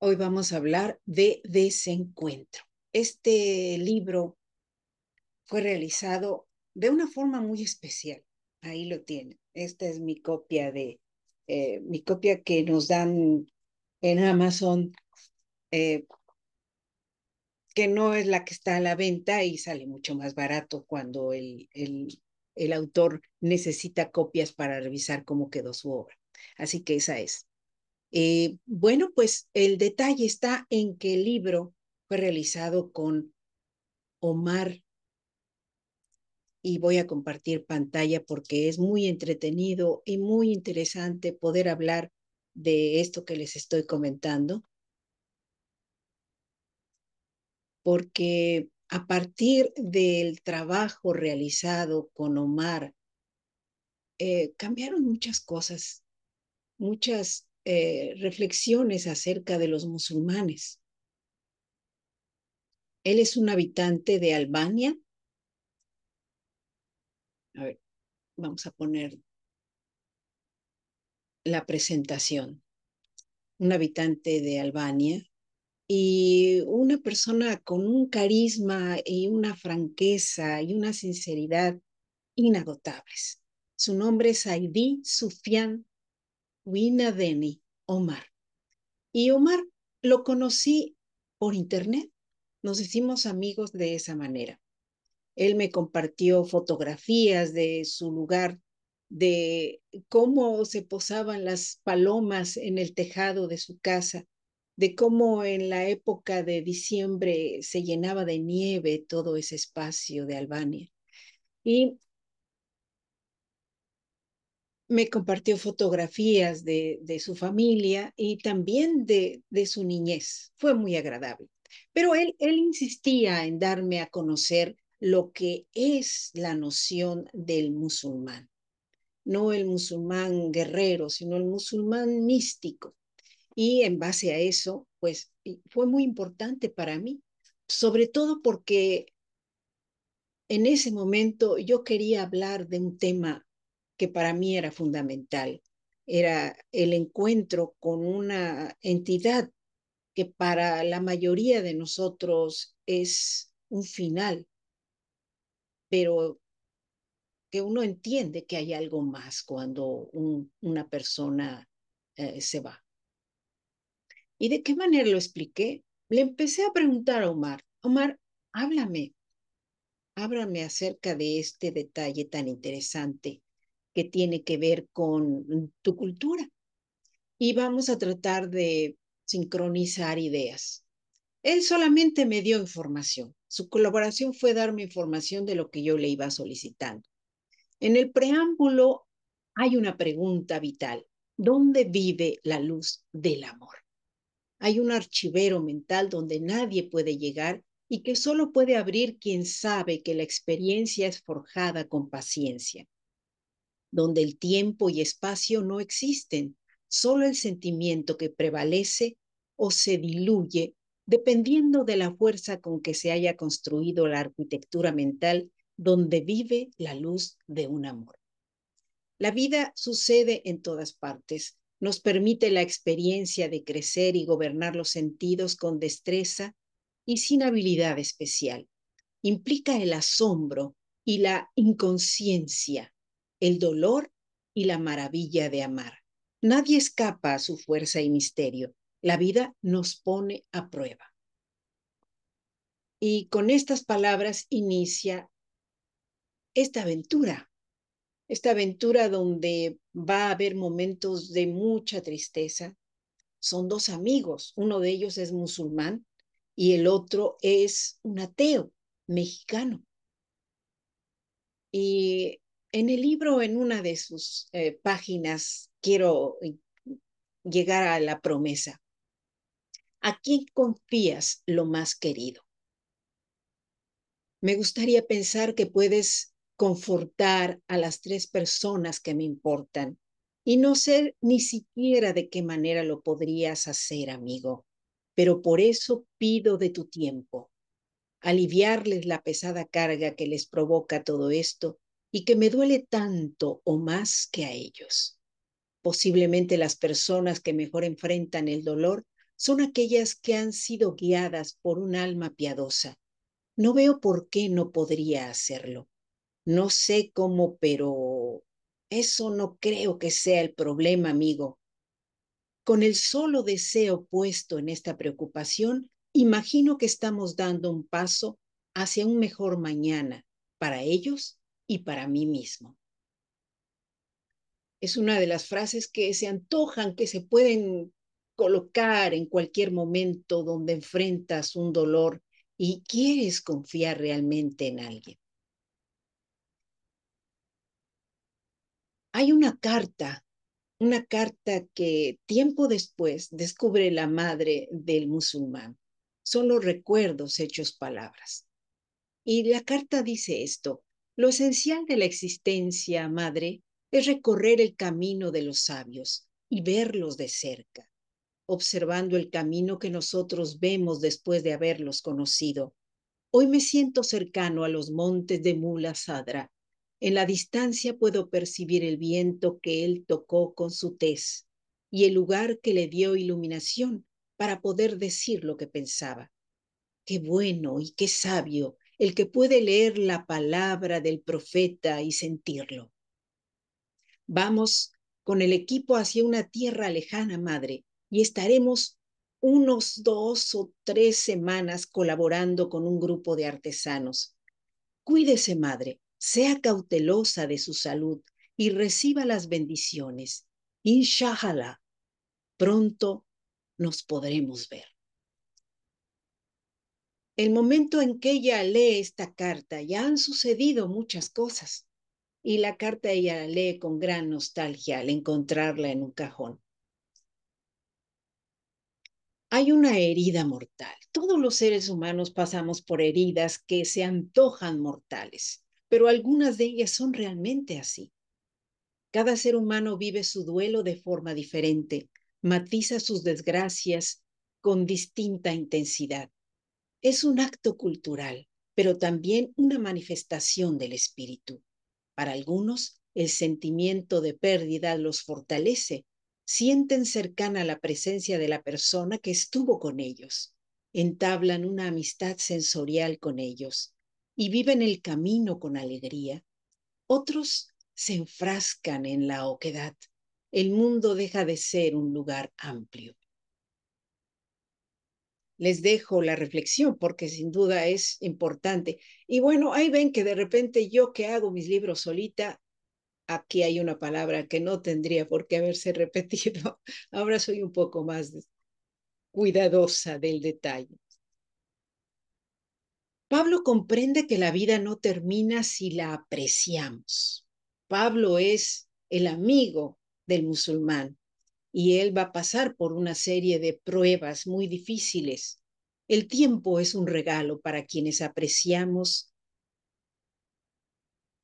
Hoy vamos a hablar de desencuentro. Este libro fue realizado de una forma muy especial. Ahí lo tienen. Esta es mi copia de eh, mi copia que nos dan en Amazon, eh, que no es la que está a la venta y sale mucho más barato cuando el, el, el autor necesita copias para revisar cómo quedó su obra. Así que esa es. Eh, bueno, pues el detalle está en que el libro fue realizado con Omar y voy a compartir pantalla porque es muy entretenido y muy interesante poder hablar de esto que les estoy comentando. Porque a partir del trabajo realizado con Omar, eh, cambiaron muchas cosas, muchas eh, reflexiones acerca de los musulmanes. Él es un habitante de Albania. A ver, vamos a poner la presentación. Un habitante de Albania y una persona con un carisma y una franqueza y una sinceridad inagotables. Su nombre es Aidi Sufian Winadeni Omar. Y Omar lo conocí por internet. Nos hicimos amigos de esa manera. Él me compartió fotografías de su lugar, de cómo se posaban las palomas en el tejado de su casa, de cómo en la época de diciembre se llenaba de nieve todo ese espacio de Albania. Y me compartió fotografías de, de su familia y también de, de, su niñez. Fue muy agradable. Pero él, él insistía en darme a conocer lo que es la noción del musulmán. No el musulmán guerrero, sino el musulmán místico. Y en base a eso, pues fue muy importante para mí, sobre todo porque en ese momento yo quería hablar de un tema que para mí era fundamental. Era el encuentro con una entidad que para la mayoría de nosotros es un final, pero que uno entiende que hay algo más cuando un, una persona eh, se va. ¿Y de qué manera lo expliqué? Le empecé a preguntar a Omar, Omar, háblame, háblame acerca de este detalle tan interesante que tiene que ver con tu cultura. Y vamos a tratar de sincronizar ideas. Él solamente me dio información. Su colaboración fue darme información de lo que yo le iba solicitando. En el preámbulo hay una pregunta vital. ¿Dónde vive la luz del amor? Hay un archivero mental donde nadie puede llegar y que solo puede abrir quien sabe que la experiencia es forjada con paciencia donde el tiempo y espacio no existen, solo el sentimiento que prevalece o se diluye dependiendo de la fuerza con que se haya construido la arquitectura mental donde vive la luz de un amor. La vida sucede en todas partes, nos permite la experiencia de crecer y gobernar los sentidos con destreza y sin habilidad especial. Implica el asombro y la inconsciencia el dolor y la maravilla de amar. Nadie escapa a su fuerza y misterio. La vida nos pone a prueba. Y con estas palabras inicia esta aventura, esta aventura donde va a haber momentos de mucha tristeza. Son dos amigos, uno de ellos es musulmán y el otro es un ateo mexicano. Y en el libro, en una de sus eh, páginas, quiero eh, llegar a la promesa. ¿A quién confías lo más querido? Me gustaría pensar que puedes confortar a las tres personas que me importan y no sé ni siquiera de qué manera lo podrías hacer, amigo, pero por eso pido de tu tiempo, aliviarles la pesada carga que les provoca todo esto y que me duele tanto o más que a ellos. Posiblemente las personas que mejor enfrentan el dolor son aquellas que han sido guiadas por un alma piadosa. No veo por qué no podría hacerlo. No sé cómo, pero eso no creo que sea el problema, amigo. Con el solo deseo puesto en esta preocupación, imagino que estamos dando un paso hacia un mejor mañana para ellos y para mí mismo. Es una de las frases que se antojan, que se pueden colocar en cualquier momento donde enfrentas un dolor y quieres confiar realmente en alguien. Hay una carta, una carta que tiempo después descubre la madre del musulmán. Son los recuerdos hechos palabras. Y la carta dice esto, lo esencial de la existencia, madre, es recorrer el camino de los sabios y verlos de cerca, observando el camino que nosotros vemos después de haberlos conocido. Hoy me siento cercano a los montes de Mula Sadra. En la distancia puedo percibir el viento que él tocó con su tez y el lugar que le dio iluminación para poder decir lo que pensaba. Qué bueno y qué sabio el que puede leer la palabra del profeta y sentirlo. Vamos con el equipo hacia una tierra lejana, madre, y estaremos unos dos o tres semanas colaborando con un grupo de artesanos. Cuídese, madre, sea cautelosa de su salud y reciba las bendiciones. Inshallah, pronto nos podremos ver. El momento en que ella lee esta carta, ya han sucedido muchas cosas y la carta ella la lee con gran nostalgia al encontrarla en un cajón. Hay una herida mortal. Todos los seres humanos pasamos por heridas que se antojan mortales, pero algunas de ellas son realmente así. Cada ser humano vive su duelo de forma diferente, matiza sus desgracias con distinta intensidad. Es un acto cultural, pero también una manifestación del espíritu. Para algunos, el sentimiento de pérdida los fortalece, sienten cercana la presencia de la persona que estuvo con ellos, entablan una amistad sensorial con ellos y viven el camino con alegría. Otros se enfrascan en la oquedad. El mundo deja de ser un lugar amplio les dejo la reflexión porque sin duda es importante. Y bueno, ahí ven que de repente yo que hago mis libros solita, aquí hay una palabra que no tendría por qué haberse repetido. Ahora soy un poco más cuidadosa del detalle. Pablo comprende que la vida no termina si la apreciamos. Pablo es el amigo del musulmán y él va a pasar por una serie de pruebas muy difíciles. El tiempo es un regalo para quienes apreciamos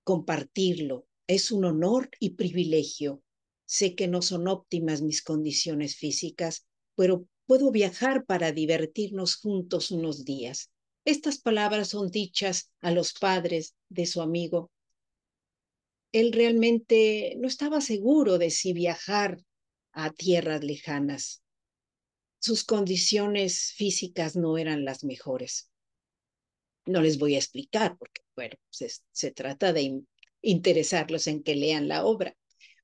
compartirlo. Es un honor y privilegio. Sé que no son óptimas mis condiciones físicas, pero puedo viajar para divertirnos juntos unos días. Estas palabras son dichas a los padres de su amigo. Él realmente no estaba seguro de si viajar a tierras lejanas. Sus condiciones físicas no eran las mejores. No les voy a explicar porque, bueno, se, se trata de interesarlos en que lean la obra.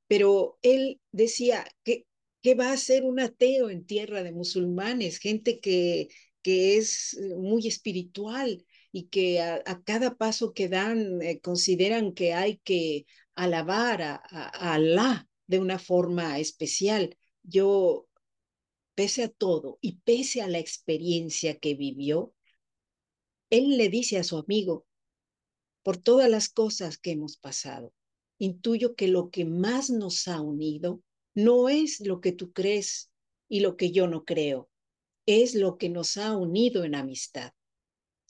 Pero él decía que, ¿qué va a ser un ateo en tierra de musulmanes? Gente que, que es eh, muy espiritual y que a, cada paso que dan eh, consideran que hay que alabar a, a, a Alá de una forma especial. Yo, pese a todo y pese a la experiencia que vivió, él le dice a su amigo, por todas las cosas que hemos pasado, intuyo que lo que más nos ha unido no es lo que tú crees y lo que yo no creo, es lo que nos ha unido en amistad.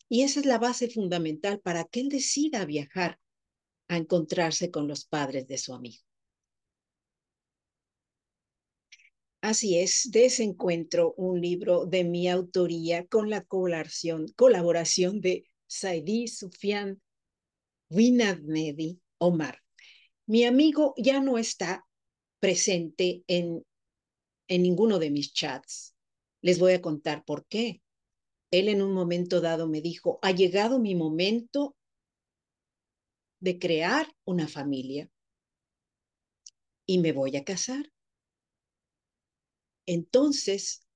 Y esa es la base fundamental para que él decida viajar a encontrarse con los padres de su amigo. Así es, de ese encuentro un libro de mi autoría con la colaboración, colaboración de Saidi Sufian Winadmedi Omar. Mi amigo ya no está presente en, en ninguno de mis chats, Les voy a contar por qué. Él en un momento dado me dijo, ha llegado mi momento de crear una familia y me voy a casar. Entonces,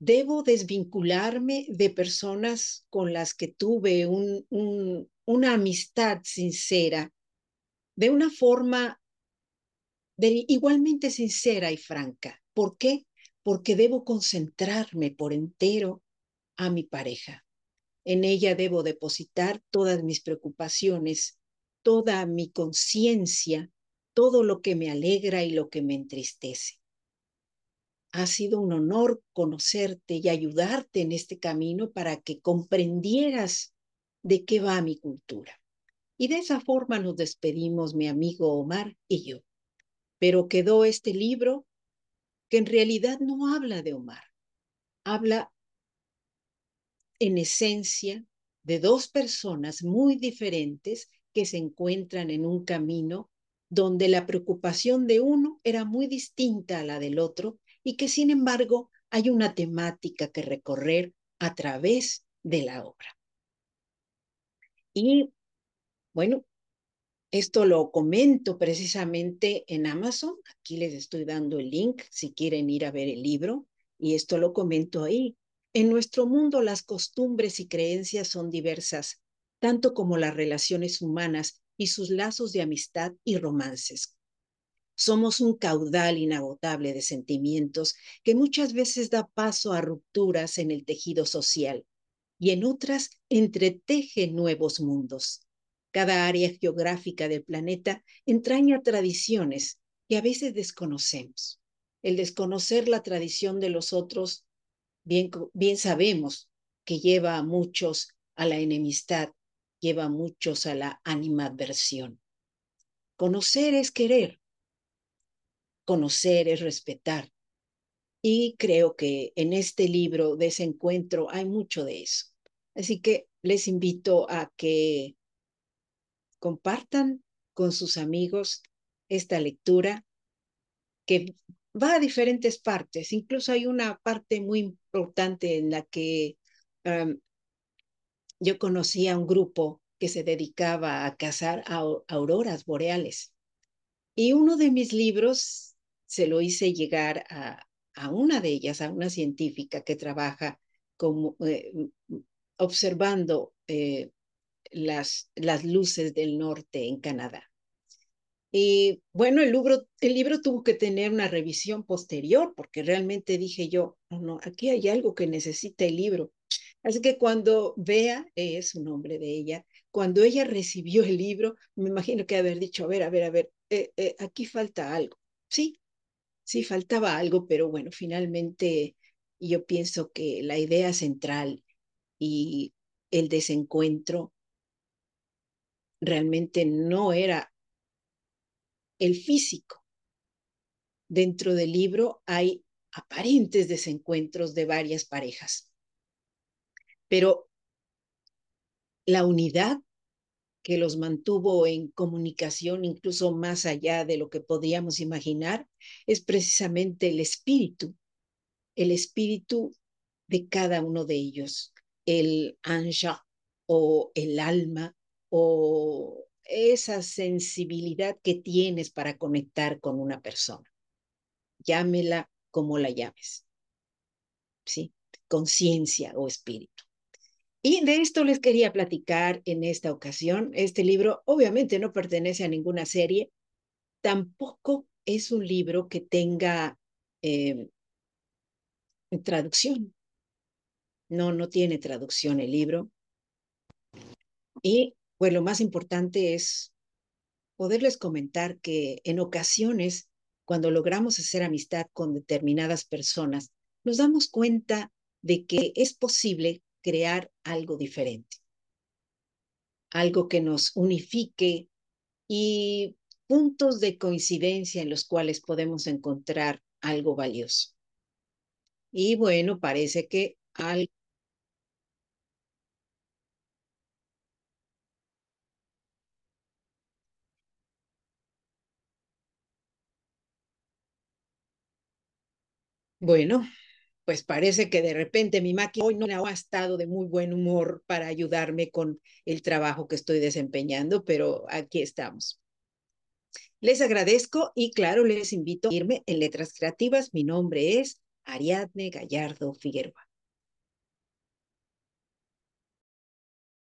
debo desvincularme de personas con las que tuve un, un, una amistad sincera, de una forma de, igualmente sincera y franca. ¿Por qué? Porque debo concentrarme por entero a mi pareja. En ella debo depositar todas mis preocupaciones, toda mi conciencia, todo lo que me alegra y lo que me entristece. Ha sido un honor conocerte y ayudarte en este camino para que comprendieras de qué va mi cultura. Y de esa forma nos despedimos mi amigo Omar y yo. Pero quedó este libro que en realidad no habla de Omar, habla en esencia de dos personas muy diferentes que se encuentran en un camino donde la preocupación de uno era muy distinta a la del otro y que sin embargo hay una temática que recorrer a través de la obra. Y bueno, esto lo comento precisamente en Amazon. Aquí les estoy dando el link si quieren ir a ver el libro. Y esto lo comento ahí. En nuestro mundo las costumbres y creencias son diversas, tanto como las relaciones humanas y sus lazos de amistad y romances. Somos un caudal inagotable de sentimientos que muchas veces da paso a rupturas en el tejido social y en otras entreteje nuevos mundos. Cada área geográfica del planeta entraña tradiciones que a veces desconocemos. El desconocer la tradición de los otros, bien, bien sabemos que lleva a muchos a la enemistad lleva a muchos a la animadversión. Conocer es querer, conocer es respetar. Y creo que en este libro de ese encuentro hay mucho de eso. Así que les invito a que compartan con sus amigos esta lectura que va a diferentes partes. Incluso hay una parte muy importante en la que yo conocí a un grupo que se dedicaba a cazar auroras boreales. Y uno de mis libros se lo hice llegar a, a una de ellas, a una científica que trabaja como, eh, observando eh, las, las luces del norte en Canadá. Y bueno, el libro, el libro tuvo que tener una revisión posterior porque realmente dije yo, no, no, aquí hay algo que necesita el libro. Así que cuando vea, es un nombre de ella, cuando ella recibió el libro, me imagino que haber dicho, a ver, a ver, a ver, eh, eh, aquí falta algo. Sí, sí, faltaba algo, pero bueno, finalmente yo pienso que la idea central y el desencuentro realmente no era el físico. Dentro del libro hay aparentes desencuentros de varias parejas pero la unidad que los mantuvo en comunicación incluso más allá de lo que podíamos imaginar es precisamente el espíritu, el espíritu de cada uno de ellos, el anja o el alma o esa sensibilidad que tienes para conectar con una persona. Llámela como la llames. ¿Sí? Conciencia o espíritu. Y de esto les quería platicar en esta ocasión. Este libro obviamente no pertenece a ninguna serie, tampoco es un libro que tenga eh, traducción. No, no tiene traducción el libro. Y pues lo más importante es poderles comentar que en ocasiones, cuando logramos hacer amistad con determinadas personas, nos damos cuenta de que es posible crear algo diferente, algo que nos unifique y puntos de coincidencia en los cuales podemos encontrar algo valioso. Y bueno, parece que algo Bueno, pues parece que de repente mi máquina hoy no ha estado de muy buen humor para ayudarme con el trabajo que estoy desempeñando, pero aquí estamos. Les agradezco y claro, les invito a irme en Letras Creativas. Mi nombre es Ariadne Gallardo Figueroa.